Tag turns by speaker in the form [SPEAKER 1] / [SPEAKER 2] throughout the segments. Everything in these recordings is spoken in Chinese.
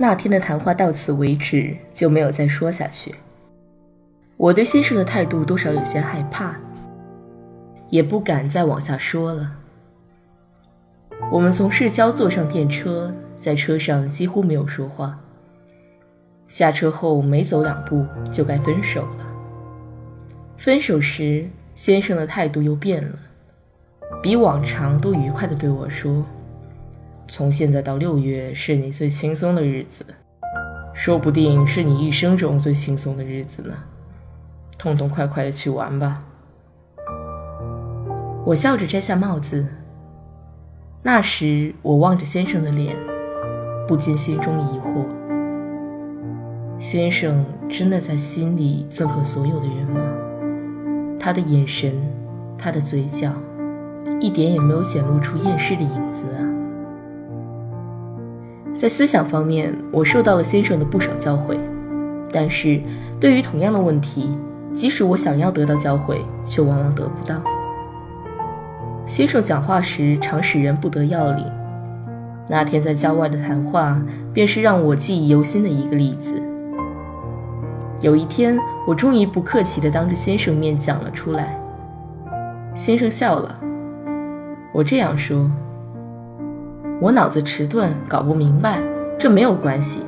[SPEAKER 1] 那天的谈话到此为止，就没有再说下去。我对先生的态度多少有些害怕，也不敢再往下说了。我们从市郊坐上电车，在车上几乎没有说话。下车后没走两步，就该分手了。分手时，先生的态度又变了，比往常都愉快地对我说。从现在到六月是你最轻松的日子，说不定是你一生中最轻松的日子呢。痛痛快快的去玩吧。我笑着摘下帽子。那时我望着先生的脸，不禁心中疑惑：先生真的在心里憎恨所有的人吗？他的眼神，他的嘴角，一点也没有显露出厌世的影子啊。在思想方面，我受到了先生的不少教诲，但是对于同样的问题，即使我想要得到教诲，却往往得不到。先生讲话时常使人不得要领，那天在郊外的谈话便是让我记忆犹新的一个例子。有一天，我终于不客气地当着先生面讲了出来，先生笑了。我这样说。我脑子迟钝，搞不明白，这没有关系。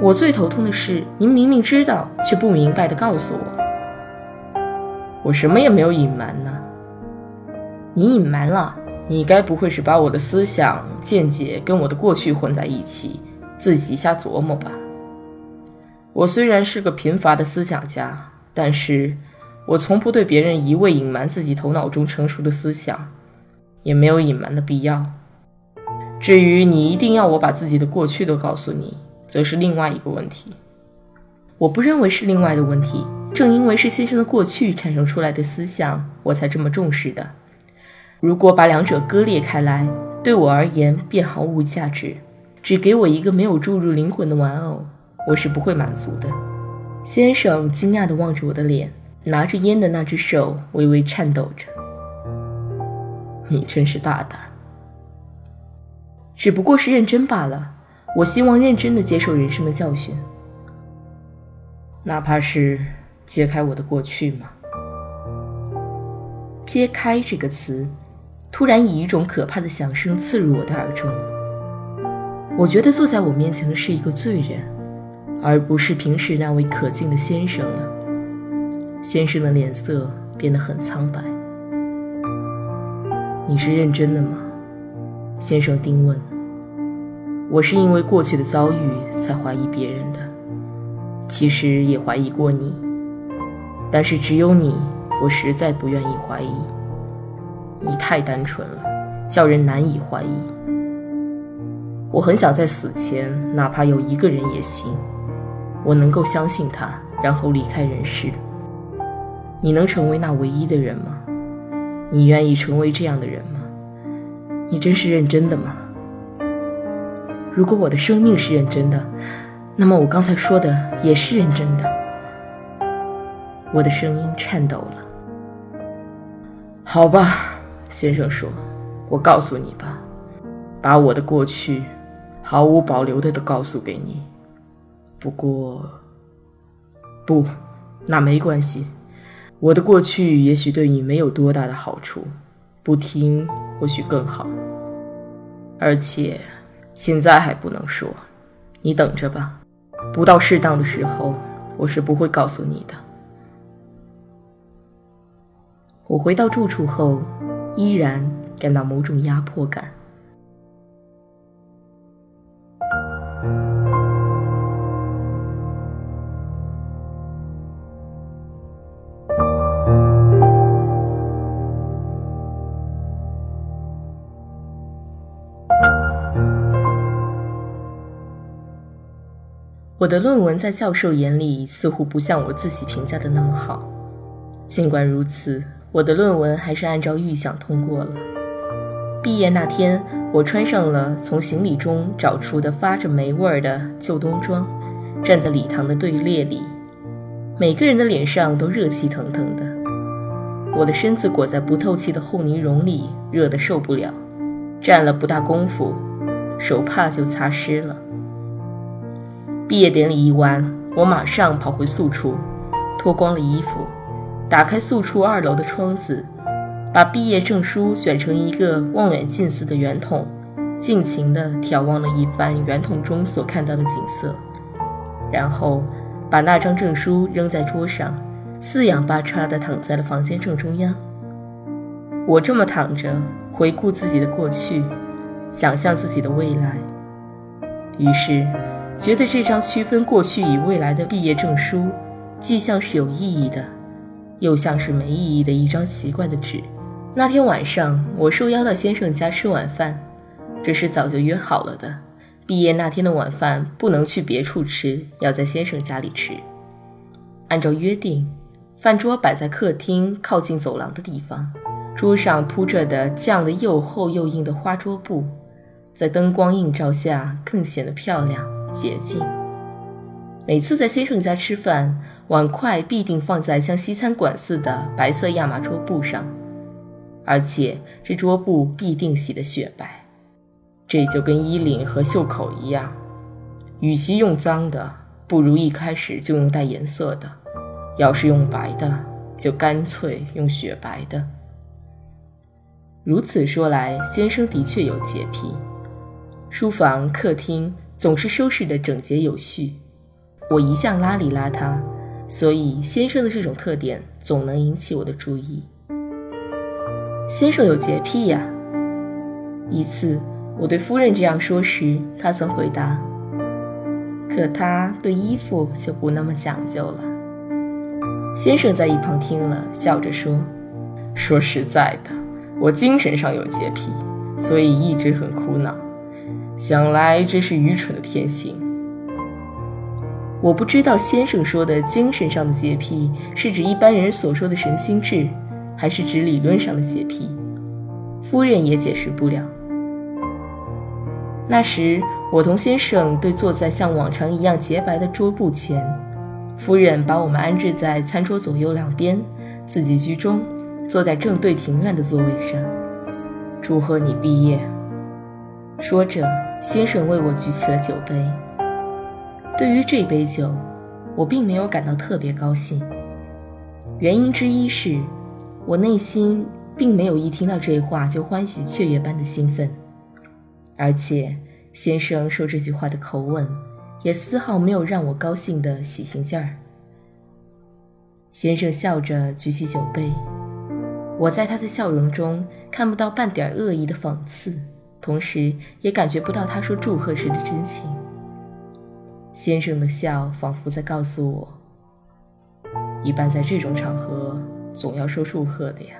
[SPEAKER 1] 我最头痛的是，您明明知道，却不明白的告诉我。我什么也没有隐瞒呢。你隐瞒了，你该不会是把我的思想见解跟我的过去混在一起，自己瞎琢磨吧？我虽然是个贫乏的思想家，但是我从不对别人一味隐瞒自己头脑中成熟的思想，也没有隐瞒的必要。至于你一定要我把自己的过去都告诉你，则是另外一个问题。我不认为是另外的问题，正因为是先生的过去产生出来的思想，我才这么重视的。如果把两者割裂开来，对我而言便毫无价值。只给我一个没有注入灵魂的玩偶，我是不会满足的。先生惊讶地望着我的脸，拿着烟的那只手微微颤抖着。你真是大胆。只不过是认真罢了。我希望认真的接受人生的教训，哪怕是揭开我的过去吗？揭开这个词，突然以一种可怕的响声刺入我的耳中。我觉得坐在我面前的是一个罪人，而不是平时那位可敬的先生了。先生的脸色变得很苍白。你是认真的吗？先生丁问：“我是因为过去的遭遇才怀疑别人的，其实也怀疑过你，但是只有你，我实在不愿意怀疑。你太单纯了，叫人难以怀疑。我很想在死前，哪怕有一个人也行，我能够相信他，然后离开人世。你能成为那唯一的人吗？你愿意成为这样的人吗？”你真是认真的吗？如果我的生命是认真的，那么我刚才说的也是认真的。我的声音颤抖了。好吧，先生说：“我告诉你吧，把我的过去毫无保留的都告诉给你。不过，不，那没关系。我的过去也许对你没有多大的好处，不听或许更好。”而且现在还不能说，你等着吧。不到适当的时候，我是不会告诉你的。我回到住处后，依然感到某种压迫感。我的论文在教授眼里似乎不像我自己评价的那么好。尽管如此，我的论文还是按照预想通过了。毕业那天，我穿上了从行李中找出的发着霉味儿的旧冬装，站在礼堂的队列里，每个人的脸上都热气腾腾的。我的身子裹在不透气的厚呢绒里，热得受不了，站了不大功夫，手帕就擦湿了。毕业典礼一完，我马上跑回宿处，脱光了衣服，打开宿处二楼的窗子，把毕业证书选成一个望远镜似的圆筒，尽情地眺望了一番圆筒中所看到的景色，然后把那张证书扔在桌上，四仰八叉地躺在了房间正中央。我这么躺着，回顾自己的过去，想象自己的未来，于是。觉得这张区分过去与未来的毕业证书，既像是有意义的，又像是没意义的一张奇怪的纸。那天晚上，我受邀到先生家吃晚饭，这是早就约好了的。毕业那天的晚饭不能去别处吃，要在先生家里吃。按照约定，饭桌摆在客厅靠近走廊的地方，桌上铺着的绛的又厚又硬的花桌布，在灯光映照下更显得漂亮。洁净。每次在先生家吃饭，碗筷必定放在像西餐馆似的白色亚麻桌布上，而且这桌布必定洗得雪白。这就跟衣领和袖口一样，与其用脏的，不如一开始就用带颜色的；要是用白的，就干脆用雪白的。如此说来，先生的确有洁癖。书房、客厅。总是收拾得整洁有序。我一向邋里邋遢，所以先生的这种特点总能引起我的注意。先生有洁癖呀。一次我对夫人这样说时，他曾回答：“可他对衣服就不那么讲究了。”先生在一旁听了，笑着说：“说实在的，我精神上有洁癖，所以一直很苦恼。”想来这是愚蠢的天性。我不知道先生说的精神上的洁癖是指一般人所说的神经质，还是指理论上的洁癖。夫人也解释不了。那时我同先生对坐在像往常一样洁白的桌布前，夫人把我们安置在餐桌左右两边，自己居中，坐在正对庭院的座位上。祝贺你毕业，说着。先生为我举起了酒杯。对于这杯酒，我并没有感到特别高兴。原因之一是，我内心并没有一听到这话就欢喜雀跃般的兴奋，而且先生说这句话的口吻，也丝毫没有让我高兴的喜庆劲儿。先生笑着举起酒杯，我在他的笑容中看不到半点恶意的讽刺。同时也感觉不到他说祝贺时的真情。先生的笑仿佛在告诉我：一般在这种场合总要说祝贺的呀。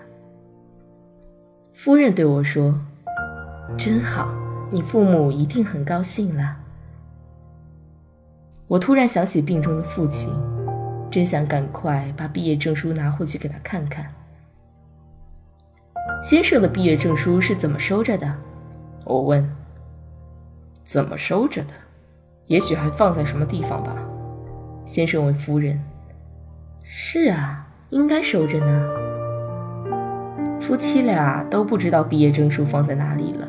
[SPEAKER 1] 夫人对我说：“真好，你父母一定很高兴了。”我突然想起病中的父亲，真想赶快把毕业证书拿回去给他看看。先生的毕业证书是怎么收着的？我问：“怎么收着的？也许还放在什么地方吧。”先生问夫人：“是啊，应该收着呢。”夫妻俩都不知道毕业证书放在哪里了。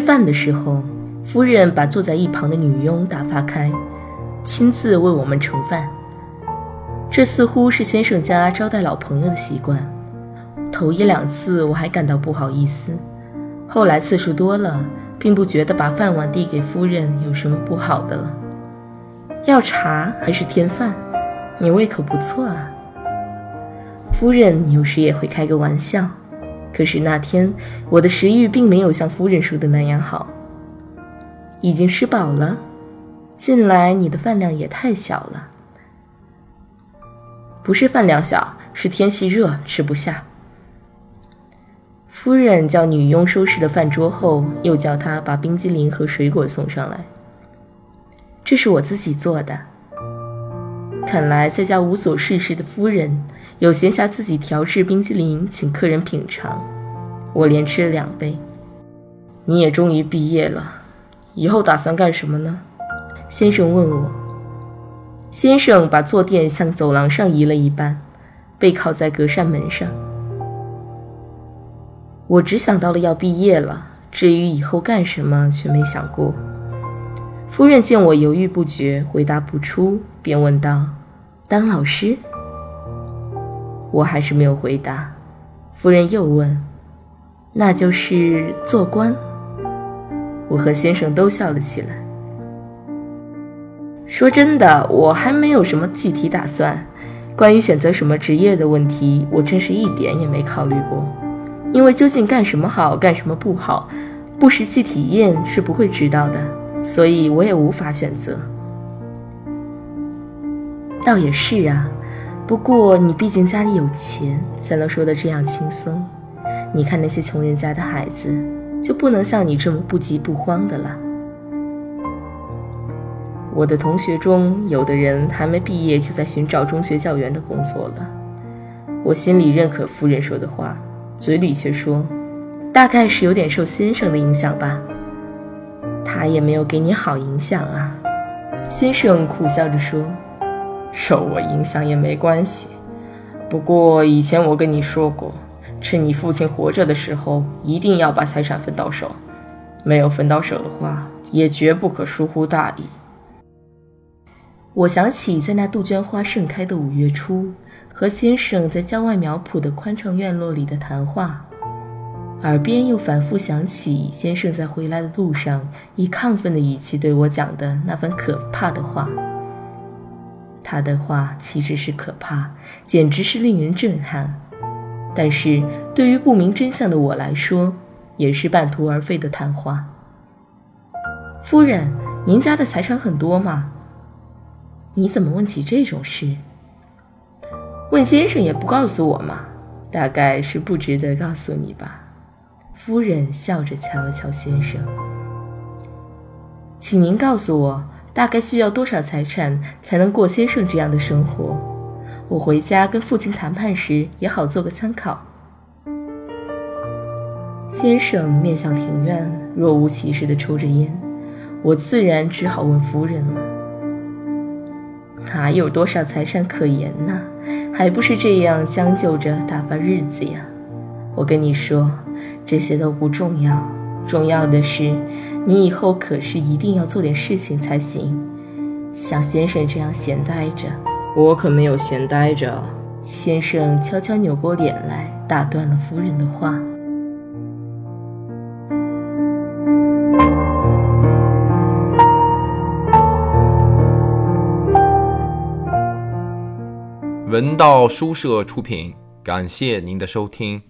[SPEAKER 1] 吃饭的时候，夫人把坐在一旁的女佣打发开，亲自为我们盛饭。这似乎是先生家招待老朋友的习惯。头一两次我还感到不好意思，后来次数多了，并不觉得把饭碗递给夫人有什么不好的了。要茶还是添饭？你胃口不错啊。夫人有时也会开个玩笑，可是那天我的食欲并没有像夫人说的那样好。已经吃饱了，近来你的饭量也太小了。不是饭量小，是天气热，吃不下。夫人叫女佣收拾了饭桌后，又叫她把冰激凌和水果送上来。这是我自己做的。看来在家无所事事的夫人，有闲暇自己调制冰激凌请客人品尝。我连吃了两杯。你也终于毕业了，以后打算干什么呢？先生问我。先生把坐垫向走廊上移了一半，背靠在隔扇门上。我只想到了要毕业了，至于以后干什么，却没想过。夫人见我犹豫不决，回答不出，便问道：“当老师？”我还是没有回答。夫人又问：“那就是做官？”我和先生都笑了起来。说真的，我还没有什么具体打算。关于选择什么职业的问题，我真是一点也没考虑过。因为究竟干什么好，干什么不好，不实际体验是不会知道的，所以我也无法选择。倒也是啊，不过你毕竟家里有钱，才能说得这样轻松。你看那些穷人家的孩子，就不能像你这么不急不慌的了。我的同学中，有的人还没毕业就在寻找中学教员的工作了。我心里认可夫人说的话，嘴里却说：“大概是有点受先生的影响吧。”他也没有给你好影响啊。先生苦笑着说：“受我影响也没关系。不过以前我跟你说过，趁你父亲活着的时候，一定要把财产分到手。没有分到手的话，也绝不可疏忽大意。”我想起在那杜鹃花盛开的五月初，和先生在郊外苗圃的宽敞院落里的谈话，耳边又反复响起先生在回来的路上以亢奋的语气对我讲的那番可怕的话。他的话岂止是可怕，简直是令人震撼。但是对于不明真相的我来说，也是半途而废的谈话。夫人，您家的财产很多吗？你怎么问起这种事？问先生也不告诉我嘛，大概是不值得告诉你吧。夫人笑着瞧了瞧先生，请您告诉我，大概需要多少财产才能过先生这样的生活？我回家跟父亲谈判时也好做个参考。先生面向庭院，若无其事地抽着烟，我自然只好问夫人了。哪有多少财产可言呢？还不是这样将就着打发日子呀！我跟你说，这些都不重要，重要的是，你以后可是一定要做点事情才行。像先生这样闲待着，我可没有闲待着。先生悄悄扭过脸来，打断了夫人的话。
[SPEAKER 2] 文道书社出品，感谢您的收听。